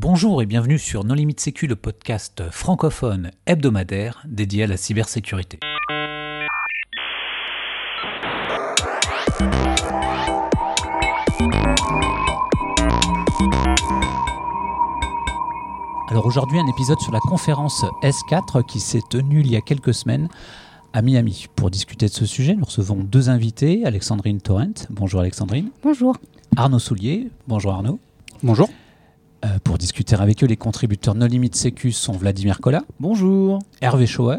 Bonjour et bienvenue sur Non Limite Sécu, le podcast francophone hebdomadaire dédié à la cybersécurité. Alors aujourd'hui un épisode sur la conférence S4 qui s'est tenue il y a quelques semaines à Miami. Pour discuter de ce sujet, nous recevons deux invités, Alexandrine Torrent. Bonjour Alexandrine. Bonjour. Arnaud Soulier. Bonjour Arnaud. Bonjour. Euh, pour discuter avec eux, les contributeurs No Limit Sécu sont Vladimir Kola. Bonjour. Hervé Schauer.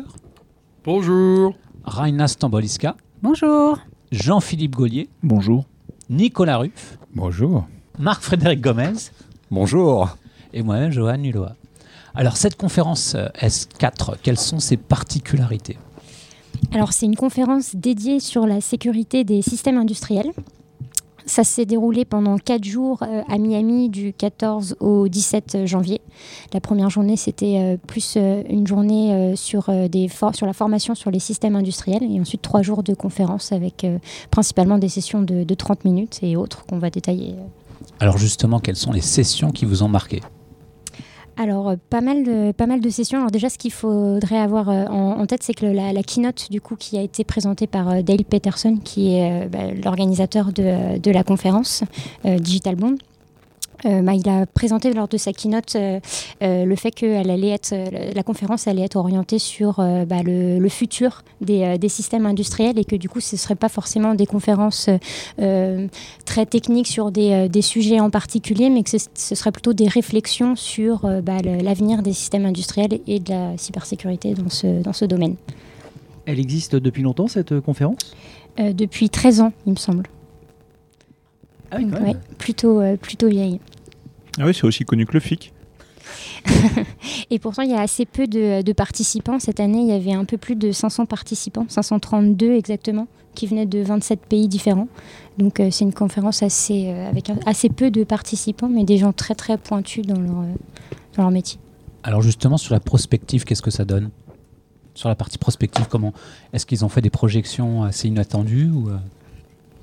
Bonjour. Raina Stamboliska. Bonjour. Jean-Philippe Gaulier. Bonjour. Nicolas Ruff. Bonjour. Marc-Frédéric Gomez. Bonjour. Et moi-même, Johan Nuloa. Alors, cette conférence euh, S4, quelles sont ses particularités? Alors, c'est une conférence dédiée sur la sécurité des systèmes industriels. Ça s'est déroulé pendant quatre jours euh, à Miami du 14 au 17 janvier. La première journée, c'était euh, plus euh, une journée sur, des sur la formation sur les systèmes industriels et ensuite trois jours de conférence avec principalement des sessions de, de 30 minutes et autres qu'on va détailler. Alors, justement, quelles sont les sessions qui vous ont marqué? Alors, euh, pas mal, de, pas mal de sessions. Alors déjà, ce qu'il faudrait avoir euh, en, tête, c'est que la, keynote, du coup, qui a été présentée par euh, Dale Peterson, qui est bah, l'organisateur de, la conférence Digital Bond, euh, bah, il a présenté lors de sa keynote euh, euh, le fait que elle allait être, la conférence allait être orientée sur bah, le, le futur des, des systèmes industriels et que du coup ce ne seraient pas forcément des conférences très techniques sur des, des sujets en particulier, mais que ce, ce serait plutôt des réflexions sur bah, l'avenir des systèmes industriels et de la cybersécurité dans ce, dans ce domaine. Elle existe depuis longtemps cette conférence? Depuis 13 ans, il me semble. Ah Donc, ouais, plutôt, euh, plutôt vieille. Ah oui, c'est aussi connu que le FIC. Et pourtant, il y a assez peu de, de participants. Cette année, il y avait un peu plus de 500 participants, 532 exactement, qui venaient de 27 pays différents. Donc, euh, c'est une conférence assez, euh, avec un- assez peu de participants, mais des gens très très pointus dans leur, euh, dans leur métier. Alors, justement, sur la prospective, qu'est-ce que ça donne? Sur la partie prospective, comment? Est-ce qu'ils ont fait des projections assez inattendues ou, euh,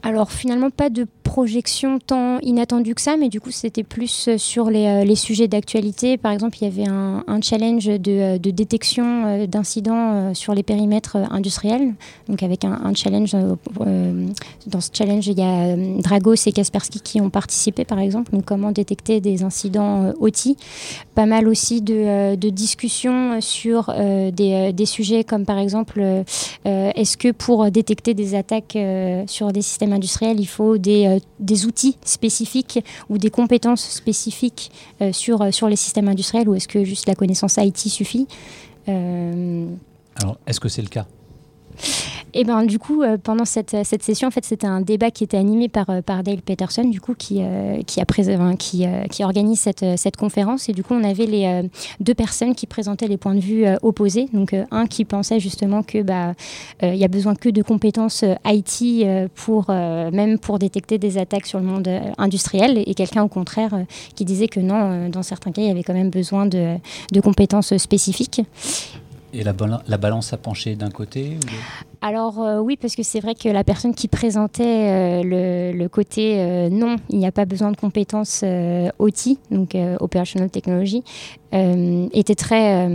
Alors finalement pas de projection tant inattendue que ça, mais du coup c'était plus euh, sur les, euh, les sujets d'actualité. Par exemple, il y avait un, challenge de, euh, de détection d'incidents sur les périmètres industriels. Donc avec un, challenge, dans ce challenge il y a Dragos et Kaspersky qui ont participé par exemple. Donc comment détecter des incidents euh, OT. Pas mal aussi de, de discussions sur des, des sujets comme par exemple est-ce que pour détecter des attaques sur des systèmes industriels, il faut des, des outils spécifiques ou des compétences spécifiques euh, sur, euh, sur les systèmes industriels ou est-ce que juste la connaissance IT suffit? Euh, Alors, est-ce que c'est le cas? Et ben du coup, euh, pendant cette, cette session, en fait, c'était un débat qui était animé par, euh, par Dale Peterson, du coup, qui, euh, qui, a qui, euh, qui organise cette, euh, cette conférence. Et du coup, on avait les euh, deux personnes qui présentaient les points de vue euh, opposés. Donc, euh, un qui pensait justement que bah, euh, il y a besoin que de compétences euh, IT euh, pour euh, même pour détecter des attaques sur le monde euh, industriel, et quelqu'un au contraire euh, qui disait que non, euh, dans certains cas, il y avait quand même besoin de, de compétences spécifiques. Et la, bala- la balance a penché d'un côté Alors euh, oui, parce que c'est vrai que la personne qui présentait euh, le, le côté euh, non, il n'y a pas besoin de compétences OT, donc Operational Technology, était très,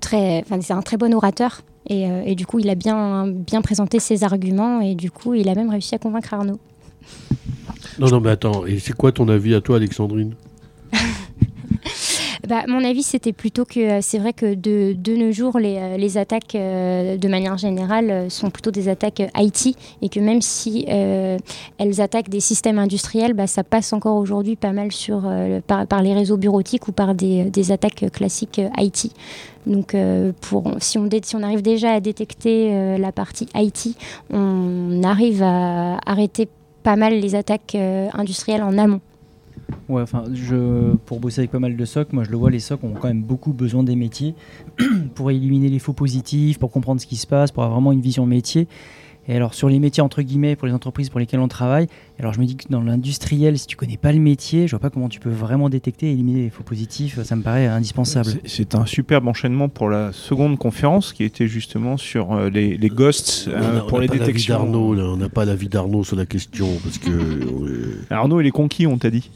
très, enfin c'est un très bon orateur. Et, et du coup, il a bien, bien présenté ses arguments et du coup, il a même réussi à convaincre Arnaud. Non, non, mais attends, et c'est quoi ton avis à toi, Alexandrine? Bah, mon avis, c'était plutôt que euh, c'est vrai que de, de nos jours, les, euh, attaques, euh, de manière générale, sont plutôt des attaques IT et que même si elles attaquent des systèmes industriels, bah, ça passe encore aujourd'hui pas mal sur, par, les réseaux bureautiques ou par des, attaques classiques IT. Donc, pour, si, on arrive déjà à détecter la partie IT, on arrive à arrêter pas mal les attaques industrielles en amont. Ouais, enfin, je, pour bosser avec pas mal de SOC, moi je le vois, les SOC ont quand même beaucoup besoin des métiers pour éliminer les faux positifs, pour comprendre ce qui se passe, pour avoir vraiment une vision métier. Et alors sur les métiers entre guillemets, pour les entreprises pour lesquelles on travaille, alors je me dis que dans l'industriel, si tu connais pas le métier, je vois pas comment tu peux vraiment détecter et éliminer les faux positifs. Ça me paraît indispensable. C'est- un superbe enchaînement pour la seconde conférence qui était justement sur euh, les, les ghosts On euh, a- pour on les n'a pas l'avis détections. d'Arnaud, là, on n'a pas l'avis d'Arnaud sur la question, parce que... euh, Arnaud, il est conquis, on t'a dit.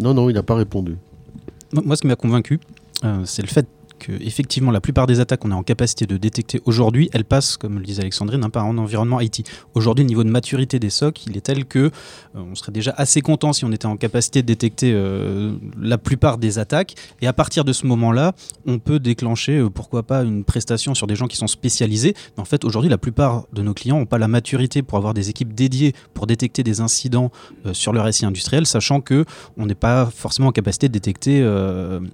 Non, non, il n'a pas répondu. Moi, ce qui m'a convaincu, euh, c'est le fait que effectivement la plupart des attaques qu'on est en capacité de détecter aujourd'hui, elles passent, comme le disait Alexandrine, hein, par un environnement IT. Aujourd'hui, le niveau de maturité des SOC, il est tel que euh, on serait déjà assez content si on était en capacité de détecter euh, la plupart des attaques. Et à partir de ce moment-là, on peut déclencher, euh, pourquoi pas, une prestation sur des gens qui sont spécialisés. Mais en fait, aujourd'hui, la plupart de nos clients n'ont pas la maturité pour avoir des équipes dédiées pour détecter des incidents sur leur récit industriel, sachant que on n'est pas forcément en capacité de détecter.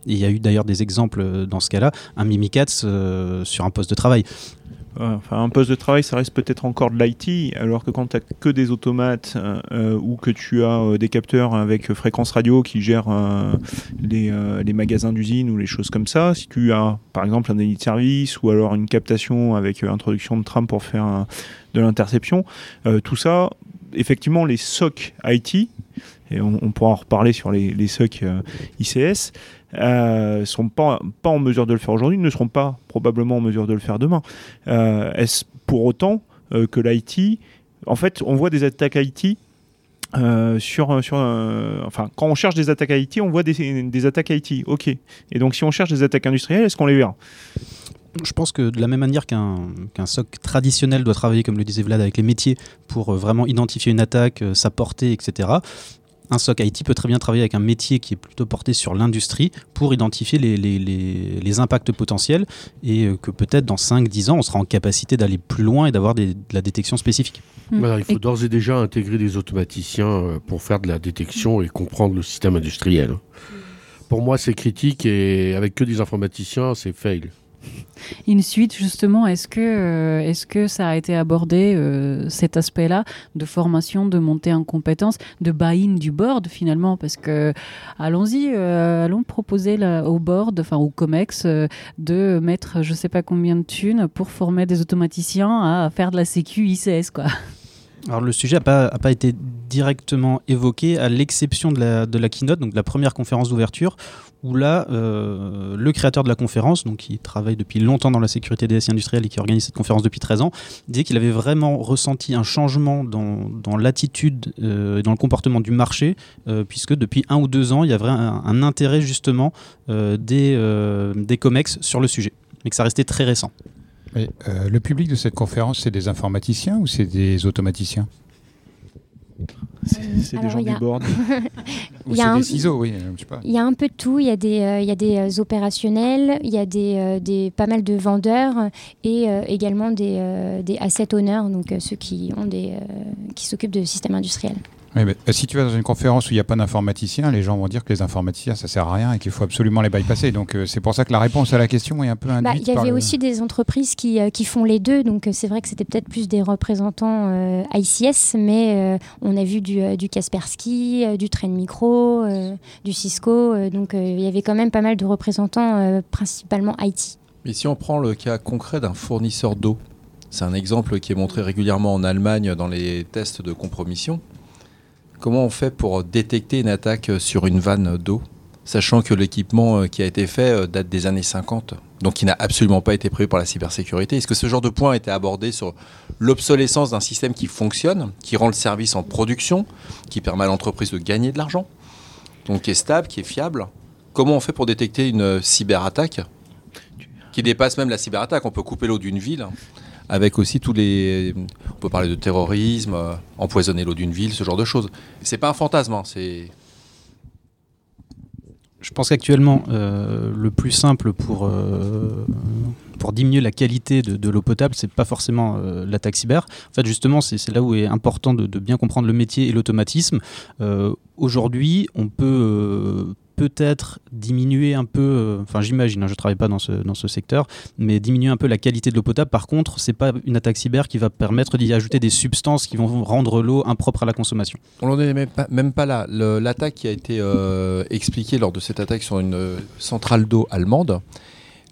il y a eu d'ailleurs des exemples dans ce cas-là, un Mimikatz euh, sur un poste de travail. Un poste de travail, ça reste peut-être encore de l'IT, alors que quand tu que des automates euh, euh, ou que tu as euh, des capteurs avec fréquence radio qui gèrent les, magasins d'usine ou les choses comme ça, si tu as par exemple un délit de service ou alors une captation avec introduction de tram pour faire de l'interception, tout ça, effectivement, les SOC IT, et on, pourra en reparler sur les, les SOC ICS, euh, sont pas, en mesure de le faire aujourd'hui, ne seront pas probablement en mesure de le faire demain. Euh, Est-ce pour autant euh, que l'IT, en fait, on voit des attaques IT sur, sur enfin, quand on cherche des attaques IT, on voit des, attaques IT. Ok. Et donc, si on cherche des attaques industrielles, est-ce qu'on les verra? Je pense que de la même manière qu'un SOC traditionnel doit travailler, comme le disait Vlad, avec les métiers pour vraiment identifier une attaque, sa portée, etc., un SOC IT peut très bien travailler avec un métier qui est plutôt porté sur l'industrie pour identifier les, les- les- les impacts potentiels et euh, que peut-être dans 5-10 ans, on sera en capacité d'aller plus loin et d'avoir des- de la détection spécifique. Mm. Voilà, il faut Et- d'ores et déjà intégrer des automaticiens euh, pour faire de la détection et comprendre le système industriel. Pour moi, c'est critique et avec que des informaticiens, c'est fail. Une suite, justement, est-ce que, euh, est-ce que ça a été abordé, euh, cet aspect-là, de formation, de montée en compétences, de buy-in du board, finalement? Parce que, allons-y, euh, allons proposer au board, enfin au COMEX, de mettre je sais pas combien de thunes pour former des automaticiens à faire de la sécu ICS, quoi. Alors le sujet n'a pas, été directement évoqué, à l'exception de la, keynote, donc de la première conférence d'ouverture, où là, euh, le créateur de la conférence, donc qui travaille depuis longtemps dans la sécurité des SI industriels et qui organise cette conférence depuis 13 ans, disait qu'il avait vraiment ressenti un changement dans, l'attitude euh, et dans le comportement du marché, euh, puisque depuis un ou deux ans, il y avait un, intérêt justement des, des COMEX sur le sujet, mais que ça restait très récent. Et, euh, le public de cette conférence, c'est des informaticiens ou c'est des automaticiens? C'est des gens il y a- du board. Ou Il y a c'est un- des ciseaux, oui. Il y a un peu de tout. Il y a des, euh, il y a des euh, opérationnels, il y a des, euh, des, pas mal de vendeurs et euh, également des, euh, des asset owners, donc euh, ceux qui, ont des, euh, qui s'occupent de systèmes industriels. Oui, euh, si tu vas dans une conférence où il n'y a pas d'informaticiens, les gens vont dire que les informaticiens, ça sert à rien et qu'il faut absolument les bypasser. Donc euh, c'est pour ça que la réponse à la question est un peu induite Bah, Il y par avait le- aussi des entreprises qui, euh, qui font les deux, donc c'est vrai que c'était peut-être plus des représentants euh, ICS, mais euh, on a vu du, euh, du Kaspersky, euh, du Trend Micro, euh, du Cisco, euh, donc euh, il y avait quand même pas mal de représentants, euh, principalement IT. Mais si on prend le cas concret d'un fournisseur d'eau, c'est un exemple qui est montré régulièrement en Allemagne dans les tests de compromission. Comment on fait pour détecter une attaque sur une vanne d'eau, sachant que l'équipement euh, qui a été fait euh, date des années 50, donc qui n'a absolument pas été prévu par la cybersécurité? Est-ce que ce genre de point a été abordé sur l'obsolescence d'un système qui fonctionne, qui rend le service en production, qui permet à l'entreprise de gagner de l'argent, donc qui est stable, qui est fiable? Comment on fait pour détecter une euh, cyberattaque qui dépasse même la cyberattaque? On peut couper l'eau d'une ville avec aussi tous les. On peut parler de terrorisme, euh, empoisonner l'eau d'une ville, ce genre de choses. C'est pas un fantasme, hein, c'est. Je pense qu'actuellement, euh, le plus simple pour, euh, pour diminuer la qualité de, l'eau potable, c'est pas forcément euh, l'attaque cyber. En fait, justement, c'est là où est important de, bien comprendre le métier et l'automatisme. Aujourd'hui, on peut peut-être diminuer un peu, euh, enfin j'imagine, hein, je travaille pas dans ce, dans ce secteur, mais diminuer un peu la qualité de l'eau potable. Par contre, c'est pas une attaque cyber qui va permettre d'y ajouter des substances qui vont rendre l'eau impropre à la consommation. On n'en est même pas, là. L'attaque qui a été euh, expliquée lors de cette attaque sur une euh, centrale d'eau allemande,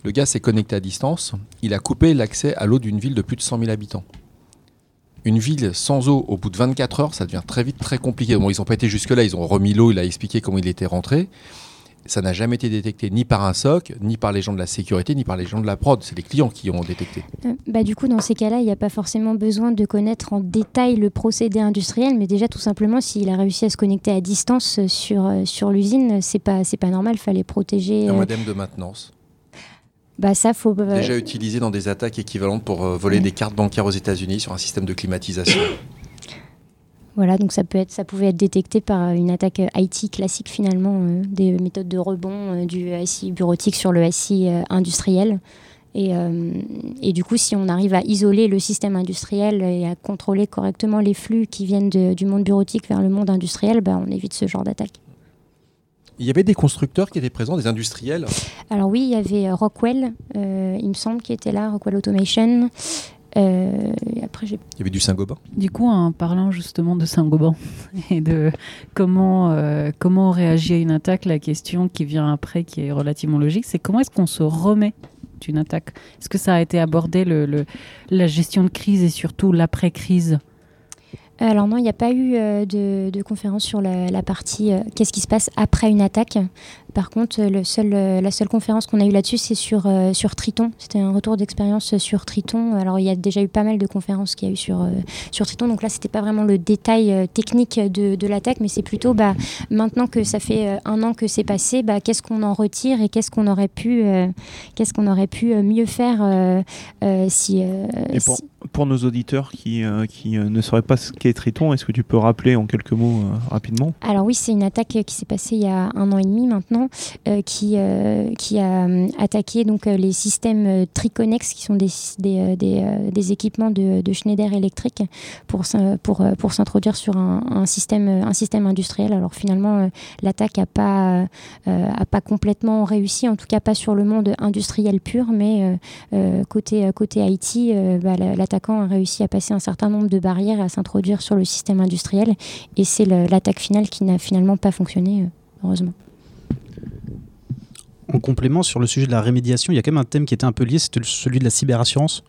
le gars s'est connecté à distance. Il a coupé l'accès à l'eau d'une ville de plus de 100 000 habitants. Une ville sans eau, au bout de 24 heures, ça devient très vite très compliqué. Bon, ils n'ont pas été jusque-là, ils ont remis l'eau, il a expliqué comment il était rentré. ça n'a jamais été détecté ni par un SOC, ni par les gens de la sécurité, ni par les gens de la prod. C'est les clients qui ont détecté. Euh, bah, du coup, dans ces cas-là, il n'y a pas forcément besoin de connaître en détail le procédé industriel, mais déjà tout simplement, s'il a réussi à se connecter à distance sur, euh, sur l'usine, c'est pas, pas normal, il fallait protéger. Un euh, modem de maintenance. Bah, ça, faut. euh, Déjà utilisé dans des attaques équivalentes pour euh, voler Ouais. des cartes bancaires aux États-Unis sur un système de climatisation. Voilà, donc ça, peut être, ça pouvait être détecté par une attaque euh, IT classique finalement, euh, des méthodes de rebond euh, du SI bureautique sur le SI euh, industriel. Et, euh, et du coup, si on arrive à isoler le système industriel et à contrôler correctement les flux qui viennent de- du monde bureautique vers le monde industriel, bah, on évite ce genre d'attaque. Il y avait des constructeurs qui étaient présents, des industriels. Alors oui, il y avait euh, Rockwell, euh, il me semble, qui était là, Rockwell Automation. Euh, et après, j'ai Il y avait du Saint-Gobain. Du coup, en parlant justement de Saint-Gobain et de comment, euh, comment on réagit à une attaque, la question qui vient après, qui est relativement logique, c'est comment est-ce qu'on se remet d'une attaque? Est-ce que ça a été abordé, le, le- la gestion de crise et surtout l'après-crise? Alors non, il n'y a pas eu euh, de, de conférence sur la, la partie euh, qu'est-ce qui se passe après une attaque. Par contre, euh, le seul, euh, la seule conférence qu'on a eue là-dessus, c'est sur, euh, sur Triton. C'était un retour d'expérience sur Triton. Alors il y a déjà eu pas mal de conférences qu'il y a eu sur, euh, sur Triton. Donc là, c'était pas vraiment le détail euh, technique de, de l'attaque, mais c'est plutôt bah, maintenant que ça fait euh, un an que c'est passé, bah, qu'est-ce qu'on en retire et qu'est-ce qu'on aurait pu, euh, qu'est-ce qu'on aurait pu euh, mieux faire euh, euh, si, euh, Et pour, si- pour nos auditeurs qui, euh, qui euh, ne sauraient pas ce qu'est Triton, est-ce que tu peux rappeler en quelques mots euh, rapidement? Alors oui, c'est une attaque qui s'est passée il y a un an et demi maintenant, qui, qui a attaqué donc les systèmes Triconex, qui sont des, des, équipements de, de Schneider Electric, pour, pour, pour s'introduire sur un, système, un système industriel. Alors finalement, l'attaque n'a pas, pas complètement réussi, en tout cas pas sur le monde industriel pur, mais côté, côté euh, bah, la- l'attaquant a réussi à passer un certain nombre de barrières et à s'introduire sur le système industriel. Et c'est l'attaque finale qui n'a finalement pas fonctionné, euh, heureusement. En complément sur le sujet de la rémédiation, il y a quand même un thème qui était un peu lié, c'était celui de la cyberassurance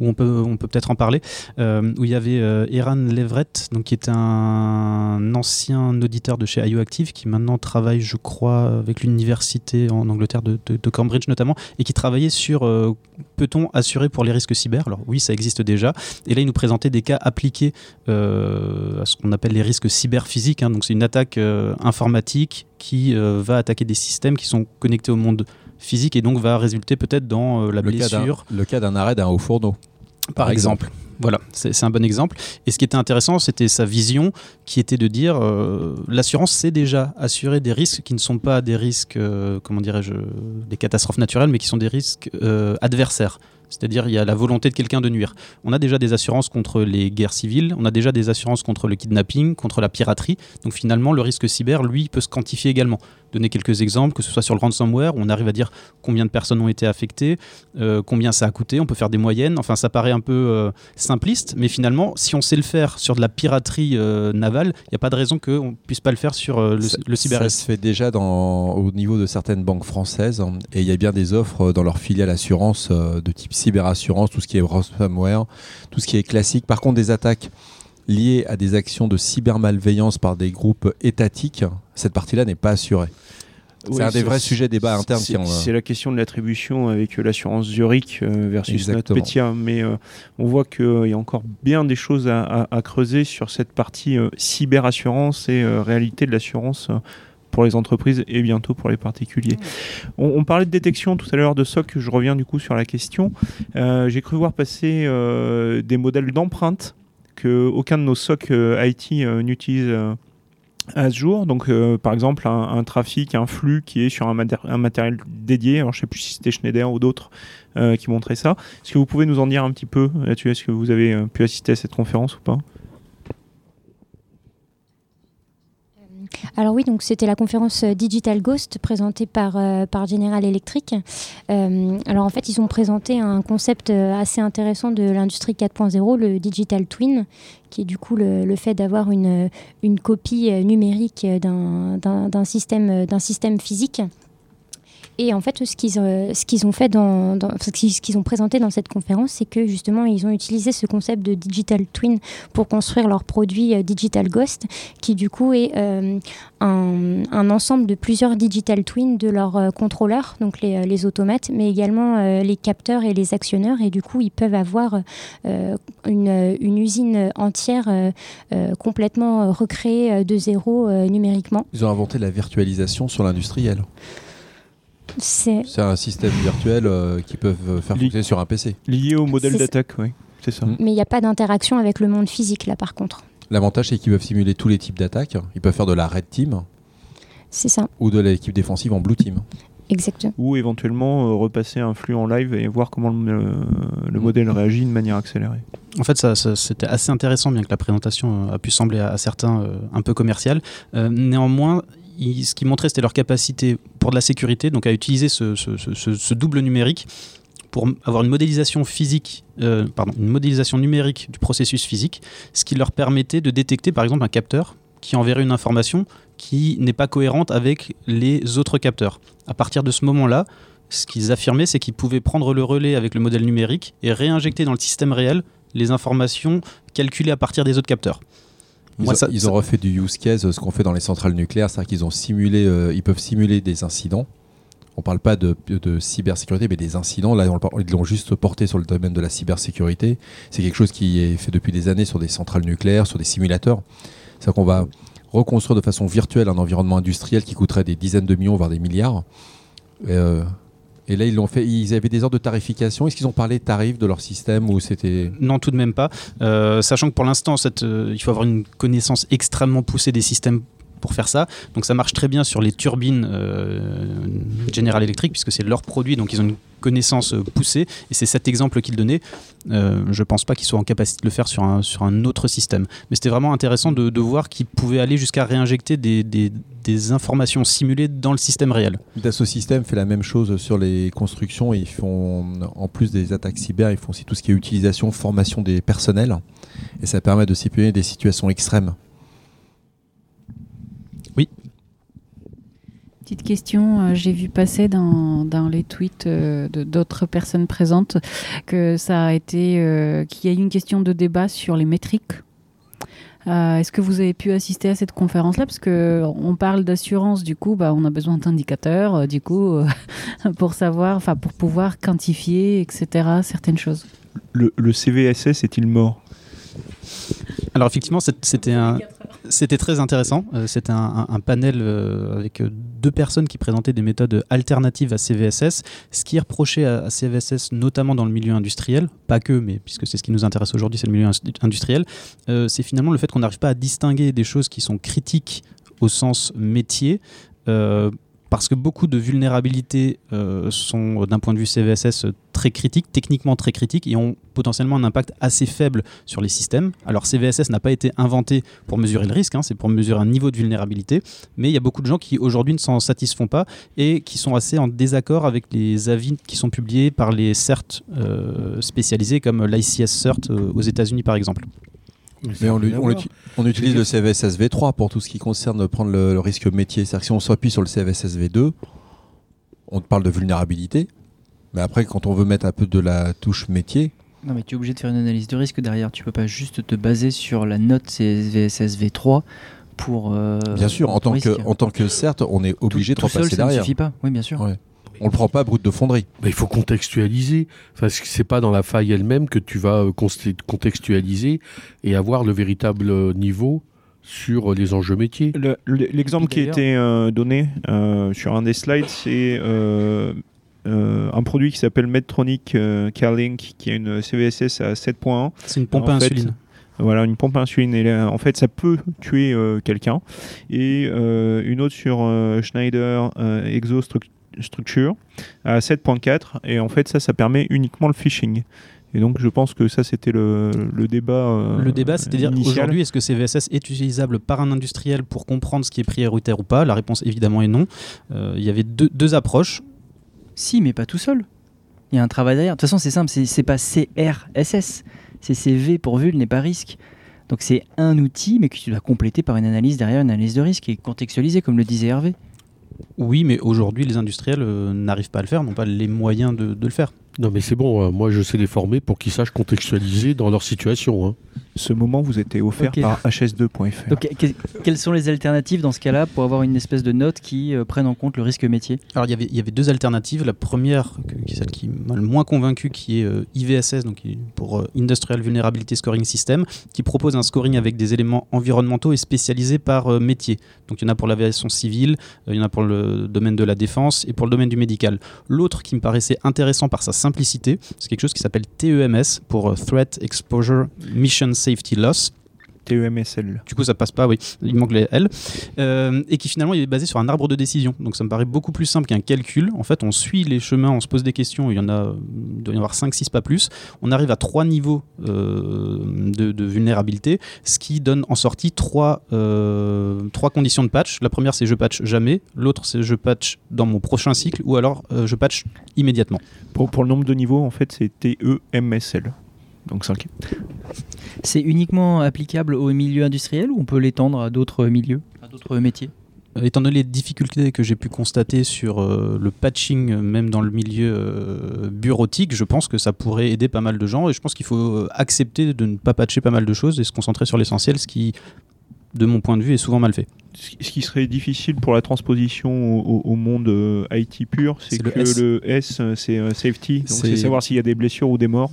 où on peut on peut peut-être en parler, euh, où il y avait euh, Eran Leverett, donc qui était un ancien auditeur de chez IOActive, qui maintenant travaille, je crois, avec l'université en Angleterre de, de- de Cambridge notamment, et qui travaillait sur euh, peut-on assurer pour les risques cyber? Alors oui, ça existe déjà. Et là, il nous présentait des cas appliqués euh, à ce qu'on appelle les risques cyberphysiques. hein. Donc c'est une attaque informatique qui va attaquer des systèmes qui sont connectés au monde physique et donc va résulter peut-être dans euh, la Le cas blessure le cas d'un arrêt d'un haut fourneau. Par exemple. Voilà, c'est un bon exemple. Et ce qui était intéressant, c'était sa vision qui était de dire euh, l'assurance, c'est déjà assurer des risques qui ne sont pas des risques, euh, comment dirais-je, des catastrophes naturelles, mais qui sont des risques euh, adversaires. C'est-à-dire, il y a la volonté de quelqu'un de nuire. On a déjà des assurances contre les guerres civiles, on a déjà des assurances contre le kidnapping, contre la piraterie. Donc finalement, le risque cyber, lui, peut se quantifier également. Donner quelques exemples, que ce soit sur le ransomware, où on arrive à dire combien de personnes ont été affectées, euh, combien ça a coûté, on peut faire des moyennes. Enfin, ça paraît un peu euh, simpliste, mais finalement, si on sait le faire sur de la piraterie euh, navale, il n'y a pas de raison qu'on ne puisse pas le faire sur le, Ça- le Ça cyberrisque. se fait déjà dans, au niveau de certaines banques françaises hein, et il y a bien des offres dans leur filiale assurance euh, de type cyberassurance, tout ce qui est ransomware, tout ce qui est classique. Par contre, des attaques liées à des actions de cybermalveillance par des groupes étatiques, cette partie-là n'est pas assurée. C'est Oui, un des vrais sujets débats internes c'est- euh, C'est la question de l'attribution avec euh, l'assurance Zurich euh, versus Exactement. NotPetya. Mais on voit qu'il y a encore bien des choses à, à- à creuser sur cette partie cyberassurance et réalité de l'assurance. Pour les entreprises et bientôt pour les particuliers. On, on parlait de détection tout à l'heure de SOC, je reviens du coup sur la question. Euh, J'ai cru voir passer euh, des modèles d'empreinte que aucun de nos SOC euh, IT n'utilise à ce jour. Donc, euh, par exemple, un, un trafic, un flux qui est sur un, maté- un matériel dédié. Alors, je sais plus si c'était Schneider ou d'autres euh, qui montraient ça. Est-ce que vous pouvez nous en dire un petit peu là-dessus? Est-ce que vous avez euh, pu assister à cette conférence ou pas? Alors oui, donc c'était la conférence euh, Digital Ghost présentée par, euh, General Electric. Euh, alors en fait, ils ont présenté un concept assez intéressant de l'industrie 4.0, le Digital Twin, qui est du coup le, fait d'avoir une, copie numérique d'un système physique. Et en fait, ce qu'ils euh, ont fait ce qu'ils ont présenté dans cette conférence, c'est que justement, ils ont utilisé ce concept de digital twin pour construire leur produit euh, Digital Ghost, qui du coup est euh, un, ensemble de plusieurs digital twins de leurs contrôleurs, donc les, automates, mais également les capteurs et les actionneurs. Et du coup, ils peuvent avoir une, usine entière complètement recréée de zéro numériquement. Ils ont inventé la virtualisation sur l'industriel. C'est un système virtuel euh, qui peuvent euh, faire Li- fonctionner sur un PC. Lié au modèle d'attaque, oui. C'est ça. Mm. mais il n'y a pas d'interaction avec le monde physique là par contre. L'avantage, c'est qu'ils peuvent simuler tous les types d'attaques. Ils peuvent faire de la red team C'est ça, ou de l'équipe défensive en blue team. exactement. Ou éventuellement euh, repasser un flux en live et voir comment le, euh, le modèle réagit de manière accélérée. En fait, ça, ça- c'était assez intéressant, bien que la présentation euh, a pu sembler à, à certains euh, un peu commerciale. Euh, néanmoins, ce qui montrait, c'était leur capacité pour de la sécurité, donc à utiliser ce, double numérique pour avoir une modélisation physique, euh, pardon, une modélisation numérique du processus physique, ce qui leur permettait de détecter, par exemple, un capteur qui enverrait une information qui n'est pas cohérente avec les autres capteurs. À partir de ce moment-là, ce qu'ils affirmaient, c'est qu'ils pouvaient prendre le relais avec le modèle numérique et réinjecter dans le système réel les informations calculées à partir des autres capteurs. Ils, ont, ça- ils ça- ont refait du use case, euh, ce qu'on fait dans les centrales nucléaires, c'est-à-dire qu'ils ont simulé, euh, ils peuvent simuler des incidents. On parle pas de, de cybersécurité, mais des incidents. Là, on ils l'ont juste porté sur le domaine de la cybersécurité. C'est quelque chose qui est fait depuis des années sur des centrales nucléaires, sur des simulateurs. C'est-à-dire qu'on va reconstruire de façon virtuelle un environnement industriel qui coûterait des dizaines de millions, voire des milliards. Euh, et là, ils avaient des ordres de tarification. Est-ce qu'ils ont parlé de tarifs de leur système ou c'était Non, tout de même pas. Euh, sachant que pour l'instant, euh, il faut avoir une connaissance extrêmement poussée des systèmes pour faire ça. Donc ça marche très bien sur les turbines euh, General Electric, puisque c'est leur produit, donc ils ont une connaissance euh, poussée. Et c'est cet exemple qu'ils donnaient. Euh, je pense pas qu'ils soient en capacité de le faire sur un, sur un autre système. Mais c'était vraiment intéressant de, voir qu'ils pouvaient aller jusqu'à réinjecter des, des- des informations simulées dans le système réel. Dassault Systèmes fait la même chose sur les constructions. Ils font, en plus des attaques cyber, ils font aussi tout ce qui est utilisation, formation des personnels. Et ça permet de simuler des situations extrêmes. Petite question, euh, j'ai vu passer dans, dans les tweets euh, de d'autres personnes présentes que ça a été, euh, qu'il y a eu une question de débat sur les métriques. Euh, Est-ce que vous avez pu assister à cette conférence-là? Parce que on parle d'assurance, du coup, bah, on a besoin d'indicateurs, euh, du coup, euh, pour savoir, enfin, pour pouvoir quantifier, etc. Certaines choses. Le, le CVSS est-il mort? Alors effectivement, c'était un, c'était très intéressant. C'était un, un- un panel avec deux personnes qui présentaient des méthodes alternatives à CVSS. Ce qui est reproché à, CVSS, notamment dans le milieu industriel, pas que, mais puisque c'est ce qui nous intéresse aujourd'hui, c'est le milieu industriel, euh, c'est finalement le fait qu'on n'arrive pas à distinguer des choses qui sont critiques au sens métier. euh, parce que beaucoup de vulnérabilités euh, sont, d'un point de vue CVSS, euh, très critiques, techniquement très critiques, et ont potentiellement un impact assez faible sur les systèmes. Alors CVSS n'a pas été inventé pour mesurer le risque, hein, c'est pour mesurer un niveau de vulnérabilité, mais il y a beaucoup de gens qui aujourd'hui ne s'en satisfont pas et qui sont assez en désaccord avec les avis qui sont publiés par les CERT euh, spécialisés comme l'ICS CERT euh, aux États-Unis par exemple. Mais on, lui- on l'uti- on utilise le CVSS V3 pour tout ce qui concerne prendre le, le risque métier. C'est-à-dire que si on s'appuie sur le CVSS V2, on te parle de vulnérabilité. Mais après, quand on veut mettre un peu de la touche métier, Non, mais tu es obligé de faire une analyse de risque derrière. Tu peux pas juste te baser sur la note CVSS V3 pour. euh, bien sûr, en tant, que, en tant que certes, on est Tout- obligé de tout seul, repasser ça ne derrière. suffit pas. Oui, bien sûr. Ouais. On le prend pas brut de fonderie. Bah, il faut contextualiser. Parce que c'est pas dans la faille elle-même que tu vas euh, contextualiser et avoir le véritable euh, niveau sur euh, les enjeux métiers. Le- le- L'exemple qui a été euh, donné euh, sur un des slides, c'est euh, euh, un produit qui s'appelle Medtronic euh, CareLink, qui a une CVSS à 7.1. C'est une pompe à En fait, insuline. Voilà, une pompe à insuline. Et là, en fait, ça peut tuer euh, quelqu'un. Et euh, une autre sur euh, Schneider euh, ExoStructure à 7.4. Et en fait, ça, ça permet uniquement le phishing. Et donc, je pense que ça, c'était le, le débat. euh, Le débat, c'est-à-dire aujourd'hui, est-ce que CVSS est utilisable par un industriel pour comprendre ce qui est prioritaire ou pas? La réponse évidemment est non. Euh, Il y avait deux, deux approches. Si, mais pas tout seul. Il y a un travail derrière. De toute façon, c'est simple, c'est c'est pas CRSS. C'est CV pour vul n'est pas risque. Donc c'est un outil, mais que tu dois compléter par une analyse derrière, une analyse de risque et contextualiser, comme le disait Hervé. Oui, mais aujourd'hui, les industriels euh, n'arrivent pas à le faire, n'ont pas les moyens de, de le faire. Non, mais c'est bon, hein. moi je sais les former pour qu'ils sachent contextualiser dans leur situation. hein. Ce moment vous était offert par hs2.fr. Donc, que- quelles sont les alternatives dans ce cas-là pour avoir une espèce de note qui euh, prenne en compte le risque métier? Alors il y avait, il y avait deux alternatives. La première, qui est celle qui m'a le moins convaincu, qui est euh, IVSS, donc pour euh, Industrial Vulnerability Scoring System, qui propose un scoring avec des éléments environnementaux et spécialisés par euh, métier. Donc il y en a pour l'aviation civile, euh, il y en a pour le domaine de la défense et pour le domaine du médical. L'autre qui me paraissait intéressant par sa simplicité, c'est quelque chose qui s'appelle TEMS pour euh, Threat Exposure Mission Safety Loss. TEMSL. Du coup, ça passe pas, oui, il manque les L. Euh, et qui finalement il est basé sur un arbre de décision. Donc ça me paraît beaucoup plus simple qu'un calcul. En fait, on suit les chemins, on se pose des questions. Il y en a, il doit y en avoir 5, 6, pas plus. On arrive à trois niveaux euh, de, de vulnérabilité, ce qui donne en sortie trois, euh, trois conditions de patch. La première, c'est je patch jamais. L'autre, c'est je patch dans mon prochain cycle. Ou alors euh, je patch immédiatement. Pour, pour le nombre de niveaux, en fait, c'est TEMSL. Donc 5. C'est uniquement applicable au milieu industriel ou on peut l'étendre à d'autres milieux, à d'autres métiers? Euh, Étant donné les difficultés que j'ai pu constater sur euh, le patching, euh, même dans le milieu euh, bureautique, je pense que ça pourrait aider pas mal de gens et je pense qu'il faut accepter de ne pas patcher pas mal de choses et se concentrer sur l'essentiel, ce qui, de mon point de vue, est souvent mal fait. Ce qui serait difficile pour la transposition au, monde euh, IT pur, c'est le que S. le S, euh, c'est euh, safety. Donc C'est- savoir s'il y a des blessures ou des morts.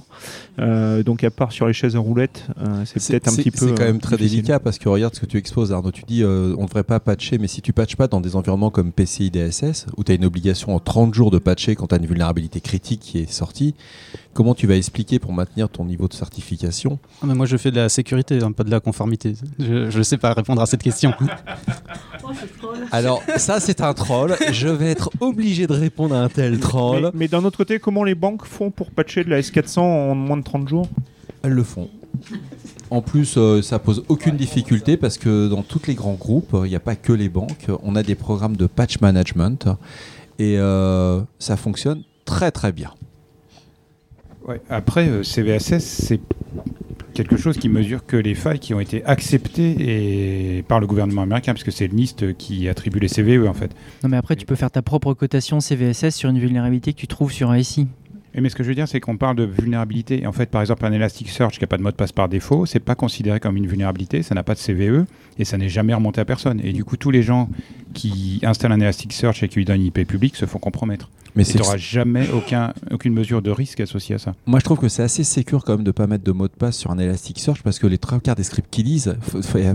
Euh, donc à part sur les chaises à roulettes, euh, c'est peut-être un c'est- petit peu. C'est quand même très difficile. délicat parce que regarde ce que tu exposes, Arnaud. Tu dis euh, on ne devrait pas patcher, mais si tu patches pas dans des environnements comme PCI DSS, où tu as une obligation en 30 jours de patcher quand tu as une vulnérabilité critique qui est sortie, comment tu vas expliquer pour maintenir ton niveau de certification? Ah, mais moi, je fais de la sécurité, hein, pas de la conformité. Je ne sais pas répondre à cette question. Alors, ça, c'est un troll. Je vais être obligé de répondre à un tel troll. mais d'un autre côté, comment les banques font pour patcher de la S400 en moins de 30 jours? Elles le font. En plus, euh, ça pose aucune difficulté parce que dans tous les grands groupes, il n'y a pas que les banques. On a des programmes de patch management et euh, ça fonctionne très très bien. Ouais, Après, euh, CVSS, c'est quelque chose qui mesure que les failles qui ont été acceptées et par le gouvernement américain, puisque c'est le NIST qui attribue les CVE en fait. Non, mais après, tu peux faire ta propre cotation CVSS sur une vulnérabilité que tu trouves sur un SI. Et mais ce que je veux dire, c'est qu'on parle de vulnérabilité. En fait, par exemple, un Elasticsearch qui n'a pas de mot de passe par défaut, c'est pas considéré comme une vulnérabilité, ça n'a pas de CVE et ça n'est jamais remonté à personne. Et du coup, tous les gens qui installent un Elasticsearch et qui lui donnent une IP publique se font compromettre. Mais tu n'auras jamais aucun, aucune mesure de risque associée à ça. Moi, je trouve que c'est assez sécure quand même de pas mettre de mot de passe sur un Elasticsearch parce que les trois quarts des scripts qu'ils lisent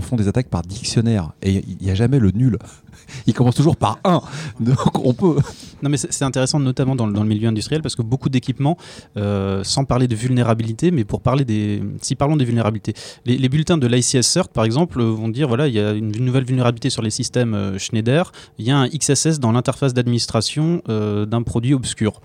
font des attaques par dictionnaire et il n'y a jamais le nul. Ils commencent toujours par 1. Donc on peut. Non, mais c'est intéressant, notamment dans le, dans le milieu industriel, parce que beaucoup d'équipements, euh, sans parler de vulnérabilité, mais pour parler des. Si parlons des vulnérabilités, les, bulletins de l'ICS CERT, par exemple, vont dire voilà, il y a une nouvelle vulnérabilité sur les systèmes euh, Schneider, il y a un XSS dans l'interface d'administration euh, d'un produit obscur.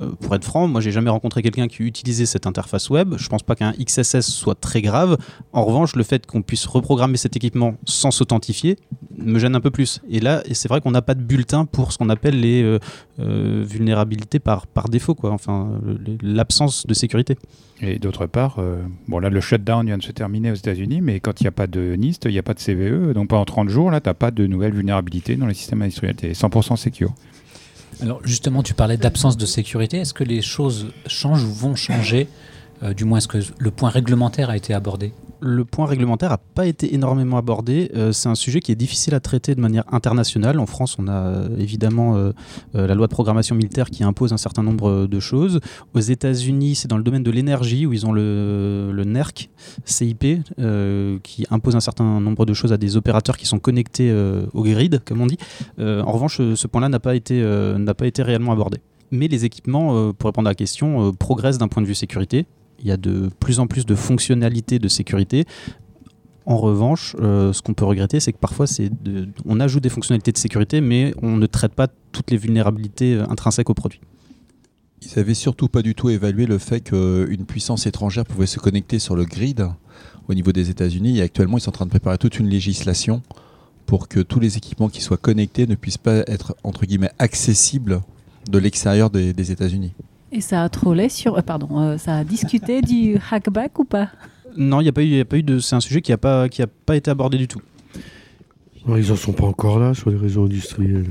Euh, pour être franc, moi j'ai jamais rencontré quelqu'un qui utilisait cette interface web. Je pense pas qu'un XSS soit très grave. En revanche, le fait qu'on puisse reprogrammer cet équipement sans s'authentifier me gêne un peu plus. Et là, c'est vrai qu'on n'a pas de bulletin pour ce qu'on appelle les euh, euh, vulnérabilités par, par défaut, quoi. Enfin, l'absence de sécurité. Et d'autre part, bon là le shutdown vient de se terminer aux États-Unis, mais quand il n'y a pas de NIST, il n'y a pas de CVE, donc pendant 30 jours, là, tu n'as pas de nouvelles vulnérabilités dans les systèmes industriels, tu es 100% secure. Alors justement, tu parlais d'absence de sécurité. Est-ce que les choses changent ou vont changer Du moins, est-ce que le point réglementaire a été abordé Le point réglementaire n'a pas été énormément abordé. Euh, c'est un sujet qui est difficile à traiter de manière internationale. En France, on a euh, évidemment euh, euh, la loi de programmation militaire qui impose un certain nombre euh, de choses. Aux États-Unis, c'est dans le domaine de l'énergie où ils ont le, le NERC, CIP, euh, qui impose un certain nombre de choses à des opérateurs qui sont connectés euh, au grid, comme on dit. Euh, en revanche, ce point-là n'a pas, été, euh, pas été réellement abordé. Mais les équipements, euh, pour répondre à la question, euh, progressent d'un point de vue sécurité. Il y a de plus en plus de fonctionnalités de sécurité. En revanche, euh, ce qu'on peut regretter, c'est que parfois, on ajoute des fonctionnalités de sécurité, mais on ne traite pas toutes les vulnérabilités euh, intrinsèques au produit. Ils avaient surtout pas du tout évalué le fait qu'une puissance étrangère pouvait se connecter sur le grid au niveau des États-Unis. Et actuellement, ils sont en train de préparer toute une législation pour que tous les équipements qui soient connectés ne puissent pas être entre guillemets accessibles de l'extérieur des États-Unis. Et ça a trollé sur. euh, pardon, euh, ça a discuté du hackback ou pas? Non, il n'y a, pas eu- il y a pas eu de. C'est un sujet qui n'a pas, qui a pas été abordé du tout. Ouais, ils en sont pas encore là sur les réseaux industriels.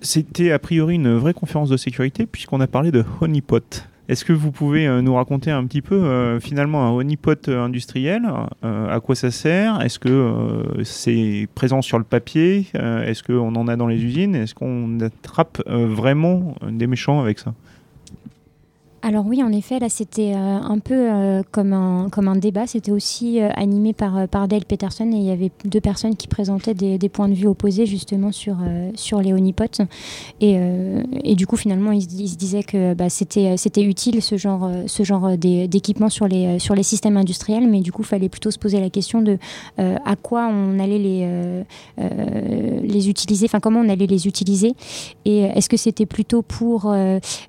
c'était a priori une vraie conférence de sécurité puisqu'on a parlé de honeypot. Est-ce que vous pouvez euh, nous raconter un petit peu euh, finalement un honeypot euh, industriel À quoi ça sert? Est-ce que c'est présent sur le papier? Est-ce qu'on en a dans les usines? Est-ce qu'on attrape vraiment des méchants avec ça? Alors oui, en effet, là c'était euh, un peu euh, comme, un, comme un débat. C'était aussi euh, animé par, par Dale Peterson et il y avait deux personnes qui présentaient des, points de vue opposés justement sur, les honeypots. Et, du coup, finalement, ils, se disaient que bah, c'était, c'était utile ce genre, ce d'équipement sur les, sur les systèmes industriels, mais du coup, il fallait plutôt se poser la question de à quoi on allait les, les utiliser, enfin comment on allait les utiliser. Et est-ce que c'était plutôt pour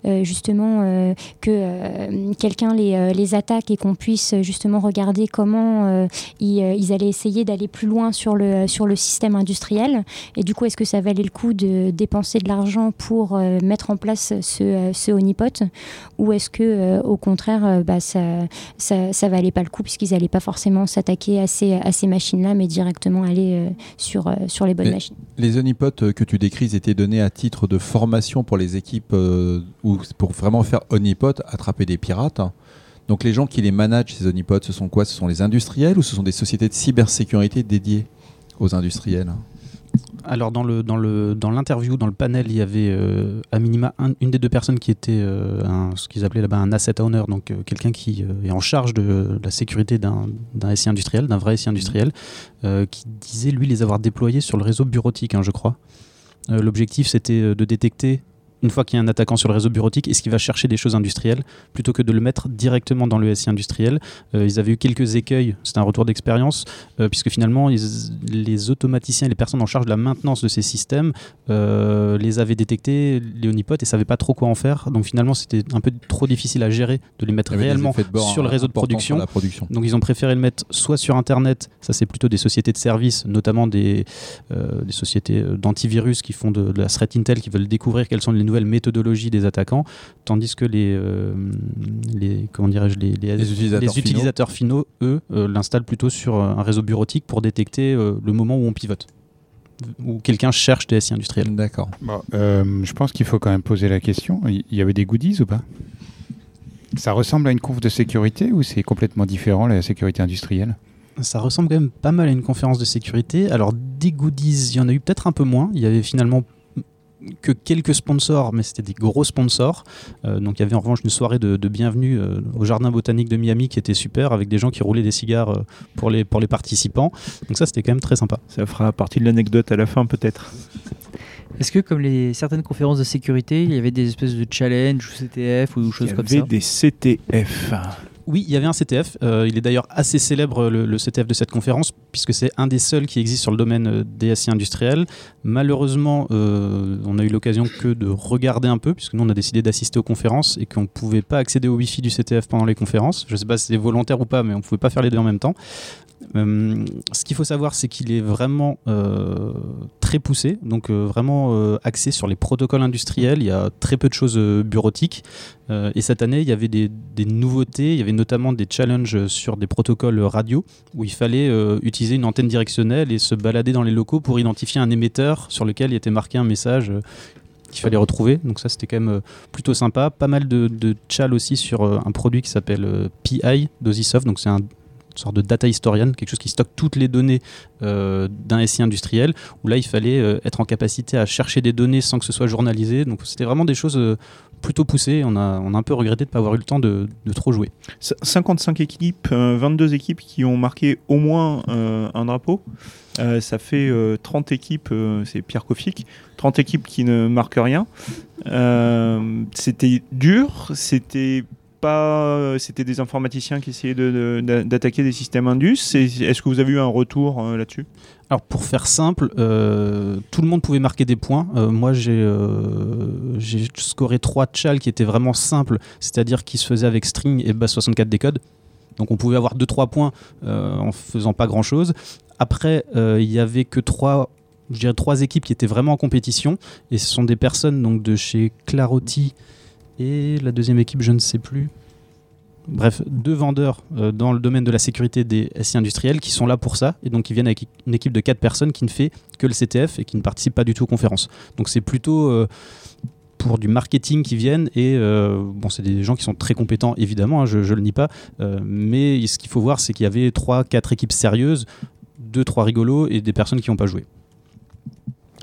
justement euh, quelqu'un les, euh, les, attaque et qu'on puisse justement regarder comment euh, ils, allaient essayer d'aller plus loin sur le, sur le système industriel. Et du coup, est-ce que ça valait le coup de dépenser de l'argent pour mettre en place ce, ce honeypot? Ou est-ce que au contraire, bah, ça, ça, ça, valait pas le coup puisqu'ils n'allaient pas forcément s'attaquer à ces, à ces machines-là, mais directement aller sur, sur les bonnes machines? Les honeypots que tu décris étaient donnés à titre de formation pour les équipes ou pour vraiment faire honeypot attraper des pirates. Donc les gens qui les managent, ces honeypots, ce sont quoi? Ce sont les industriels ou ce sont des sociétés de cybersécurité dédiées aux industriels? Alors dans le dans le dans l'interview dans le panel il y avait euh, à minima une des deux personnes qui était euh, ce qu'ils appelaient là-bas un asset owner donc euh, quelqu'un qui est en charge de, la sécurité d'un d'un SI industriel d'un vrai SI industriel qui disait lui les avoir déployés sur le réseau bureautique hein, je crois. L'objectif c'était de détecter une fois qu'il y a un attaquant sur le réseau bureautique, est-ce qu'il va chercher des choses industrielles plutôt que de le mettre directement dans le SI industriel euh, Ils avaient eu quelques écueils, c'est un retour d'expérience, euh, puisque finalement les automaticiens et les personnes en charge de la maintenance de ces systèmes euh, les avaient détectés, les honeypots, et ne savaient pas trop quoi en faire. Donc finalement c'était un peu trop difficile à gérer de les mettre réellement sur le réseau de production. production. Donc ils ont préféré le mettre soit sur Internet, ça c'est plutôt des sociétés de services, notamment des, des sociétés d'antivirus qui font de, de la threat intel, qui veulent découvrir quelles sont les nouvelle méthodologie des attaquants, tandis que les, euh, les comment dirais-je, les, utilisateurs, finaux. eux, euh, l'installent plutôt sur euh, un réseau bureautique pour détecter le moment où on pivote où quelqu'un cherche des SI industriels. D'accord. je pense qu'il faut quand même poser la question. Il y avait des goodies ou pas? Ça ressemble à une conf de sécurité ou c'est complètement différent la sécurité industrielle? Ça ressemble quand même pas mal à une conférence de sécurité. Alors, des goodies, il y en a eu peut-être un peu moins. Il y avait finalement que quelques sponsors, mais c'était des gros sponsors. Euh, donc il y avait en revanche une soirée de, bienvenue euh, au Jardin botanique de Miami qui était super, avec des gens qui roulaient des cigares euh, pour, les, pour les participants. Donc ça, c'était quand même très sympa. Ça fera partie de l'anecdote à la fin, peut-être. Est-ce que, comme les certaines conférences de sécurité, il y avait des espèces de challenges ou CTF ou choses comme ça? Il y avait des CTF. Oui, il y avait un CTF. Euh, il est d'ailleurs assez célèbre, le, CTF de cette conférence, puisque c'est un des seuls qui existe sur le domaine euh, des SI industriels. Malheureusement, euh, on a eu l'occasion que de regarder un peu, puisque nous, on a décidé d'assister aux conférences et qu'on ne pouvait pas accéder au Wi-Fi du CTF pendant les conférences. Je ne sais pas si c'est volontaire ou pas, mais on ne pouvait pas faire les deux en même temps. Euh, ce qu'il faut savoir, c'est qu'il est vraiment euh, très poussé, donc euh, vraiment axé sur les protocoles industriels. Il y a très peu de choses bureautiques. et cette année, il y avait des, nouveautés. Il y avait notamment des challenges sur des protocoles radio où il fallait utiliser une antenne directionnelle et se balader dans les locaux pour identifier un émetteur sur lequel il était marqué un message qu'il fallait retrouver. Donc ça, c'était quand même plutôt sympa. Pas mal de, de aussi sur un produit qui s'appelle PI d'Osisoft. Donc c'est un sorte de data historian, quelque chose qui stocke toutes les données euh, d'un SI industriel, où là il fallait euh, être en capacité à chercher des données sans que ce soit journalisé. Donc c'était vraiment des choses euh, plutôt poussées. On a, on a un peu regretté de ne pas avoir eu le temps de, de trop jouer. 55 équipes, 22 équipes qui ont marqué au moins un drapeau. ça fait 30 équipes, c'est Pierre Kofic, 30 équipes qui ne marquent rien. c'était dur, c'était pas, c'était des informaticiens qui essayaient d'attaquer des systèmes Indus. Est-ce que vous avez eu un retour euh, là-dessus? Alors pour faire simple, euh, tout le monde pouvait marquer des points. Euh, moi j'ai scoré trois chals qui étaient vraiment simples, c'est-à-dire qui se faisaient avec string et base 64 décode. Donc on pouvait avoir 2-3 points en faisant pas grand-chose. Après il y avait que trois je dirais trois équipes qui étaient vraiment en compétition et ce sont des personnes donc de chez Claroty et la deuxième équipe, je ne sais plus. bref, deux vendeurs euh, dans le domaine de la sécurité des SI industriels qui sont là pour ça et donc qui viennent avec une équipe de quatre personnes qui ne fait que le CTF et qui ne participe pas du tout aux conférences. Donc c'est plutôt euh, pour du marketing qui viennent et euh, bon c'est des gens qui sont très compétents évidemment, hein, je, je le nie pas, mais ce qu'il faut voir c'est qu'il y avait trois, quatre équipes sérieuses, deux, trois rigolos et des personnes qui n'ont pas joué.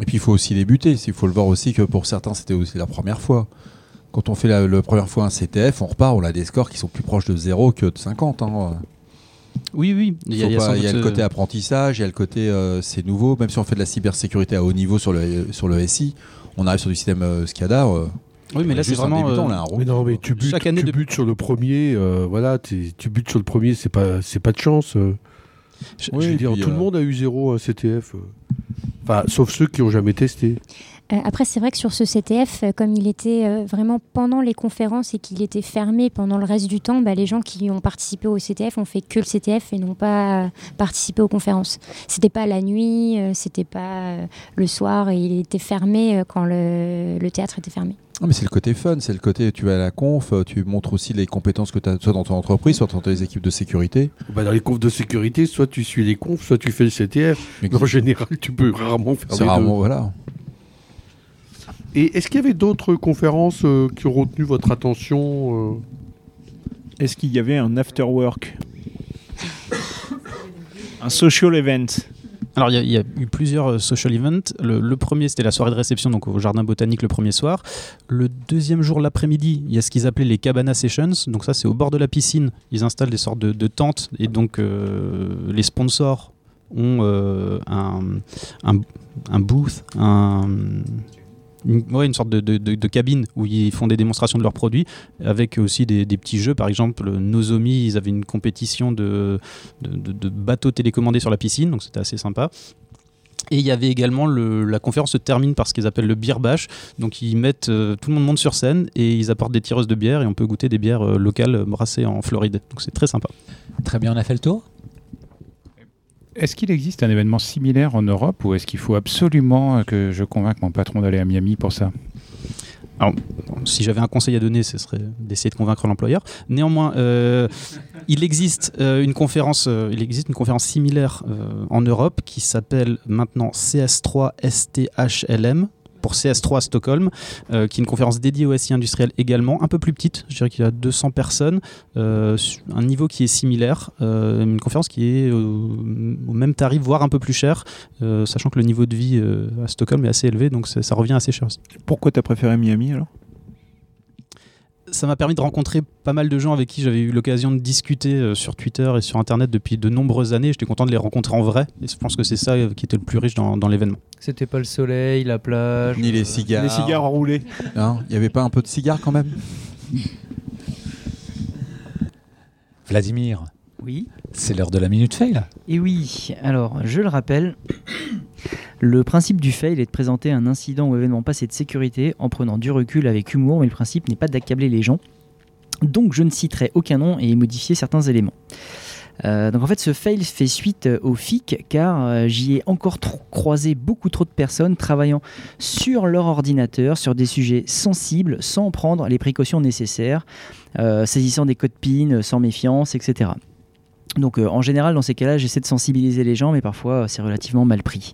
Et puis il faut aussi débuter. Il faut le voir aussi que pour certains, c'était aussi la première fois. Quand on fait la, la première fois un CTF, on repart, on a des scores qui sont plus proches de 0 que de 50. hein. Oui, oui, il y a, y pas- y le côté euh, apprentissage, il y a le côté euh, c'est nouveau. Même si on fait de la cybersécurité à haut niveau sur le, sur le SI, on arrive sur du système euh, SCADA. euh, Oui, mais là est c'est un vraiment. débutant, là, un rond. Mais non, mais tu butes, Chaque année tu de- butes sur le premier, euh, voilà, tu butes sur le premier, c'est pas, c'est pas de chance. euh. je- je veux dire, puis, tout le monde a eu zéro un CTF. euh. Enfin, sauf ceux qui ont jamais testé. Euh, après, c'est vrai que sur ce CTF, euh, comme il était euh, vraiment pendant les conférences et qu'il était fermé pendant le reste du temps, bah, les gens qui ont participé au CTF ont fait que le CTF et n'ont pas participé aux conférences. C'était pas la nuit, euh, c'était pas euh, le soir et il était fermé euh, quand le, le théâtre était fermé. Non, mais c'est le côté fun, c'est le côté tu vas à la conf, tu montres aussi les compétences que tu as soit dans ton entreprise, soit dans tes équipes de sécurité. Bah, dans les confs de sécurité, soit tu suis les confs, soit tu fais le CTF. Mais en général, tu peux rarement faire c'est les deux. rarement voilà. Et est-ce qu'il y avait d'autres conférences euh, qui ont retenu votre attention euh Est-ce qu'il y avait un after work? Un social event? Alors, il y, a- il y a eu plusieurs euh, social events. Le, le premier, c'était la soirée de réception donc au jardin botanique le premier soir. Le deuxième jour, l'après-midi, il y a ce qu'ils appelaient les cabana sessions. Donc, ça, c'est au bord de la piscine. Ils installent des sortes de, de tentes et donc euh, les sponsors ont euh, un, un, un booth, un. Une, une sorte de, de- de- cabine où ils font des démonstrations de leurs produits avec aussi des, petits jeux. Par exemple, Nozomi, ils avaient une compétition de- de bateaux télécommandés sur la piscine, donc c'était assez sympa. Et il y avait également le- la conférence se termine par ce qu'ils appellent le beer bash. Donc ils mettent euh, tout le monde monte sur scène et ils apportent des tireuses de bière et on peut goûter des bières euh, locales euh, brassées en Floride. Donc c'est très sympa. Très bien, on a fait le tour. Est-ce qu'il existe un événement similaire en Europe ou est-ce qu'il faut absolument euh, que je convainque mon patron d'aller à Miami pour ça? Si j'avais un conseil à donner, ce serait d'essayer de convaincre l'employeur. Néanmoins, euh, il existe euh, une conférence, il existe une conférence similaire en Europe qui s'appelle maintenant CS3 STHLM pour CS3 à Stockholm, euh, qui est une conférence dédiée au SI industriel également, un peu plus petite, je dirais qu'il y a 200 personnes, euh, un niveau qui est similaire, euh, une conférence qui est au, même tarif, voire un peu plus cher, sachant que le niveau de vie à Stockholm est assez élevé, donc ça, ça revient assez cher aussi. Pourquoi t'as préféré Miami alors? Ça m'a permis de rencontrer pas mal de gens avec qui j'avais eu l'occasion de discuter euh, sur Twitter et sur Internet depuis de nombreuses années. J'étais content de les rencontrer en vrai. Et je pense que c'est ça qui était le plus riche dans, dans l'événement. C'était pas le soleil, la plage. Ni les euh, cigares. Les cigares enroulés. Hein Il n'y avait pas un peu de cigare quand même? Vladimir, Oui. c'est l'heure de la minute fail. Et oui, alors je le rappelle, le principe du fail est de présenter un incident ou événement passé de sécurité en prenant du recul avec humour, mais le principe n'est pas d'accabler les gens. Donc je ne citerai aucun nom et modifier certains éléments. Euh, donc en fait ce fail fait suite euh, au FIC car euh, j'y ai encore croisé beaucoup trop de personnes travaillant sur leur ordinateur sur des sujets sensibles sans prendre les précautions nécessaires, saisissant des codes PIN sans méfiance, etc. Donc euh, en général, dans ces cas-là, j'essaie de sensibiliser les gens, mais parfois euh, c'est relativement mal pris.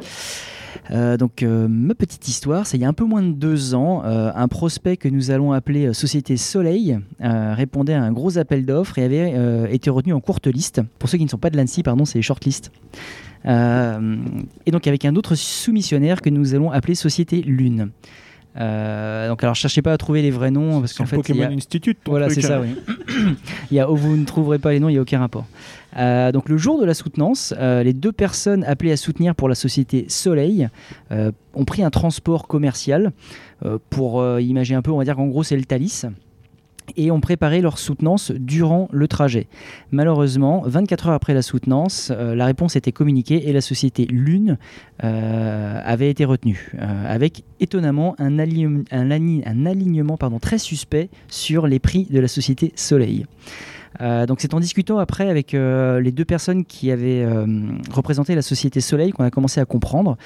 Euh, donc euh, ma petite histoire, c'est il y a un peu moins de deux ans, euh, un prospect que nous allons appeler Société Soleil répondait à un gros appel d'offres et avait été retenu en courte liste. Pour ceux qui ne sont pas de l'ANSI, pardon, c'est les shortlists. Euh, et donc avec un autre soumissionnaire que nous allons appeler Société Lune. Euh, donc alors cherchez pas à trouver les vrais noms parce qu'en fait il y Pokémon a- Institute. ton voilà, c'est ça, oui. il y a, vous ne trouverez pas les noms, il n'y a aucun rapport. Euh, donc le jour de la soutenance, euh, les deux personnes appelées à soutenir pour la société Soleil euh, ont pris un transport commercial pour imaginer un peu, on va dire qu'en gros c'est le Thalys et ont préparé leur soutenance durant le trajet. Malheureusement, 24 heures après la soutenance, la réponse était communiquée et la société Lune avait été retenue, avec étonnamment un, align- un ali- un alignement très suspect sur les prix de la société Soleil. Euh, donc c'est en discutant après avec euh, les deux personnes qui avaient euh, représenté la société Soleil qu'on a commencé à comprendre.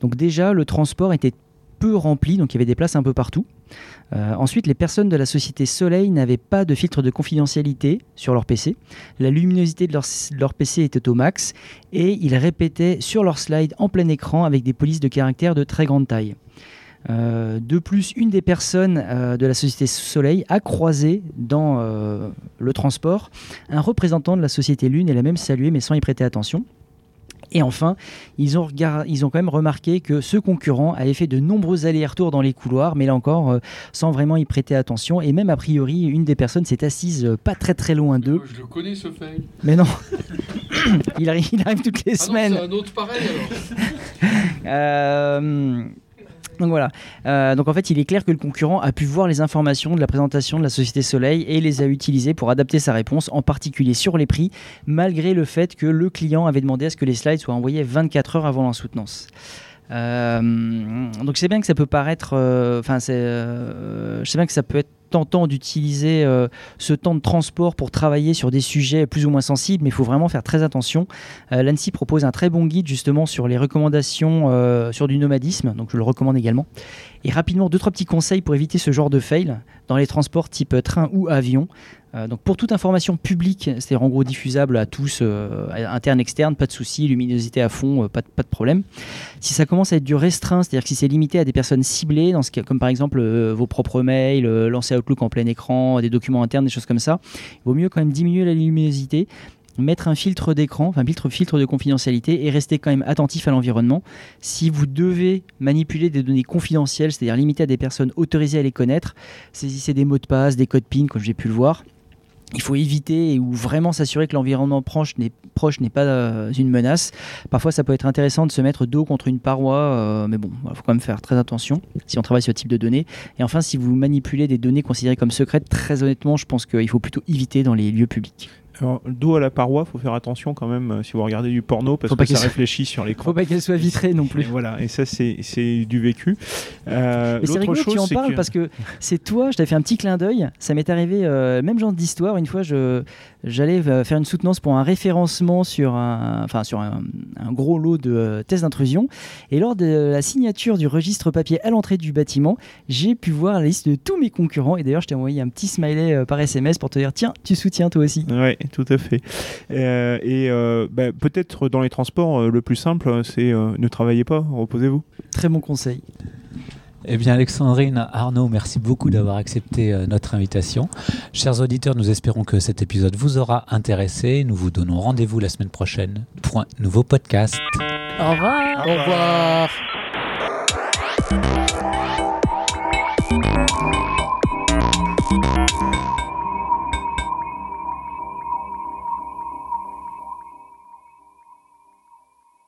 Donc déjà le transport était peu remplis, donc il y avait des places un peu partout. Ensuite, les personnes de la société Soleil n'avaient pas de filtre de confidentialité sur leur PC. La luminosité de leur, de leur PC était au max et ils répétaient sur leur slide en plein écran avec des polices de caractère de très grande taille. Euh, de plus, une des personnes euh, de la société Soleil a croisé dans euh, le transport un représentant de la société Lune et l'a même salué mais sans y prêter attention. Et enfin, ils ont, regard- ils ont quand même remarqué que ce concurrent avait fait de nombreux allers-retours dans les couloirs, mais là encore, sans vraiment y prêter attention. Et même a priori, une des personnes s'est assise pas très très loin d'eux. Je le connais ce fail. Mais non, il, arrive, il arrive toutes les Ah semaines. c'est un autre pareil alors. Donc voilà. Euh, donc en fait, il est clair que le concurrent a pu voir les informations de la présentation de la société Soleil et les a utilisées pour adapter sa réponse, en particulier sur les prix, malgré le fait que le client avait demandé à ce que les slides soient envoyés 24 heures avant la soutenance. Euh, donc sais bien que ça peut paraître, euh, enfin c'est, euh, je sais bien que ça peut être tentant d'utiliser euh, ce temps de transport pour travailler sur des sujets plus ou moins sensibles, mais il faut vraiment faire très attention. Euh, L'ANSI propose un très bon guide justement sur les recommandations euh, sur du nomadisme, donc je le recommande également. Et rapidement, deux, trois petits conseils pour éviter ce genre de fail dans les transports type train ou avion. Euh, donc pour toute information publique, c'est-à-dire en gros diffusable à tous, euh, interne, externe, pas de souci, luminosité à fond, euh, pas, de, problème. Si ça commence à être du restreint, c'est-à-dire si c'est limité à des personnes ciblées, comme par exemple vos propres mails, lancer Outlook en plein écran, des documents internes, des choses comme ça, il vaut mieux quand même diminuer la luminosité mettre un filtre d'écran, enfin filtre, filtre de confidentialité et rester quand même attentif à l'environnement. Si vous devez manipuler des données confidentielles, c'est-à-dire limitées à des personnes autorisées à les connaître, saisissez des mots de passe, des codes PIN, comme j'ai pu le voir. Il faut éviter ou vraiment s'assurer que l'environnement proche n'est pas euh, une menace. Parfois, ça peut être intéressant de se mettre dos contre une paroi, euh, mais bon, il faut quand même faire très attention si on travaille sur ce type de données. Et enfin, si vous manipulez des données considérées comme secrètes, très honnêtement, je pense qu'il faut plutôt éviter dans les lieux publics. Dos à la paroi, faut faire attention quand même euh, si vous regardez du porno parce Faut que ça soit- réfléchit sur l'écran. Faut pas qu'elle soit vitrée non Et plus. voilà, et ça c'est du vécu. Euh, Mais c'est rigolo que tu en chose, parles parce que c'est toi, je t'avais fait un petit clin d'œil. Ça m'est arrivé, euh, même genre d'histoire. Une fois, je, j'allais euh, faire une soutenance pour un référencement sur un, enfin, sur un, un gros lot de euh, tests d'intrusion. Et lors de la signature du registre papier à l'entrée du bâtiment, j'ai pu voir la liste de tous mes concurrents. Et d'ailleurs, je t'ai envoyé un petit smiley par SMS pour te dire tiens, tu soutiens toi aussi. Ouais, tout à fait. Euh, et euh, bah, peut-être dans les transports, euh, le plus simple, c'est euh, ne travaillez pas, reposez-vous. Très bon conseil. Eh bien, Alexandrine, Arnaud, merci beaucoup d'avoir accepté euh, notre invitation. Chers auditeurs, nous espérons que cet épisode vous aura intéressé. Nous vous donnons rendez-vous la semaine prochaine pour un nouveau podcast. Au revoir. Au revoir.